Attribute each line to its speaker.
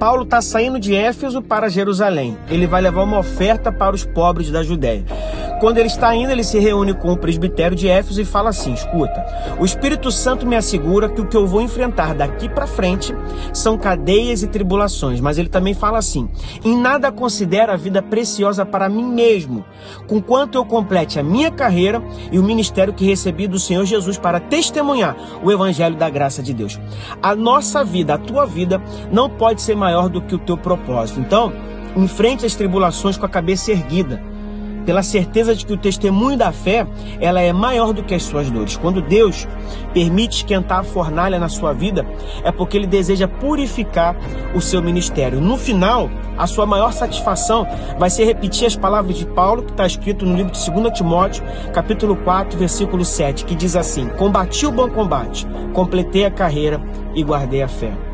Speaker 1: Paulo está saindo de Éfeso para Jerusalém. Ele vai levar uma oferta para os pobres da Judéia. Quando ele está indo, ele se reúne com o presbitério de Éfeso e fala assim: escuta, o Espírito Santo me assegura que o que eu vou enfrentar daqui para frente são cadeias e tribulações. Mas ele também fala assim: em nada considero a vida preciosa para mim mesmo, conquanto eu complete a minha carreira e o ministério que recebi do Senhor Jesus para testemunhar o evangelho da graça de Deus. A nossa vida, a tua vida, não pode ser maior do que o teu propósito. Então, enfrente as tribulações com a cabeça erguida pela certeza de que o testemunho da fé ela é maior do que as suas dores. Quando Deus permite esquentar a fornalha na sua vida, é porque Ele deseja purificar o seu ministério. No final, a sua maior satisfação vai ser repetir as palavras de Paulo, que está escrito no livro de 2 Timóteo, capítulo 4, versículo 7, que diz assim: Combati o bom combate, completei a carreira e guardei a fé.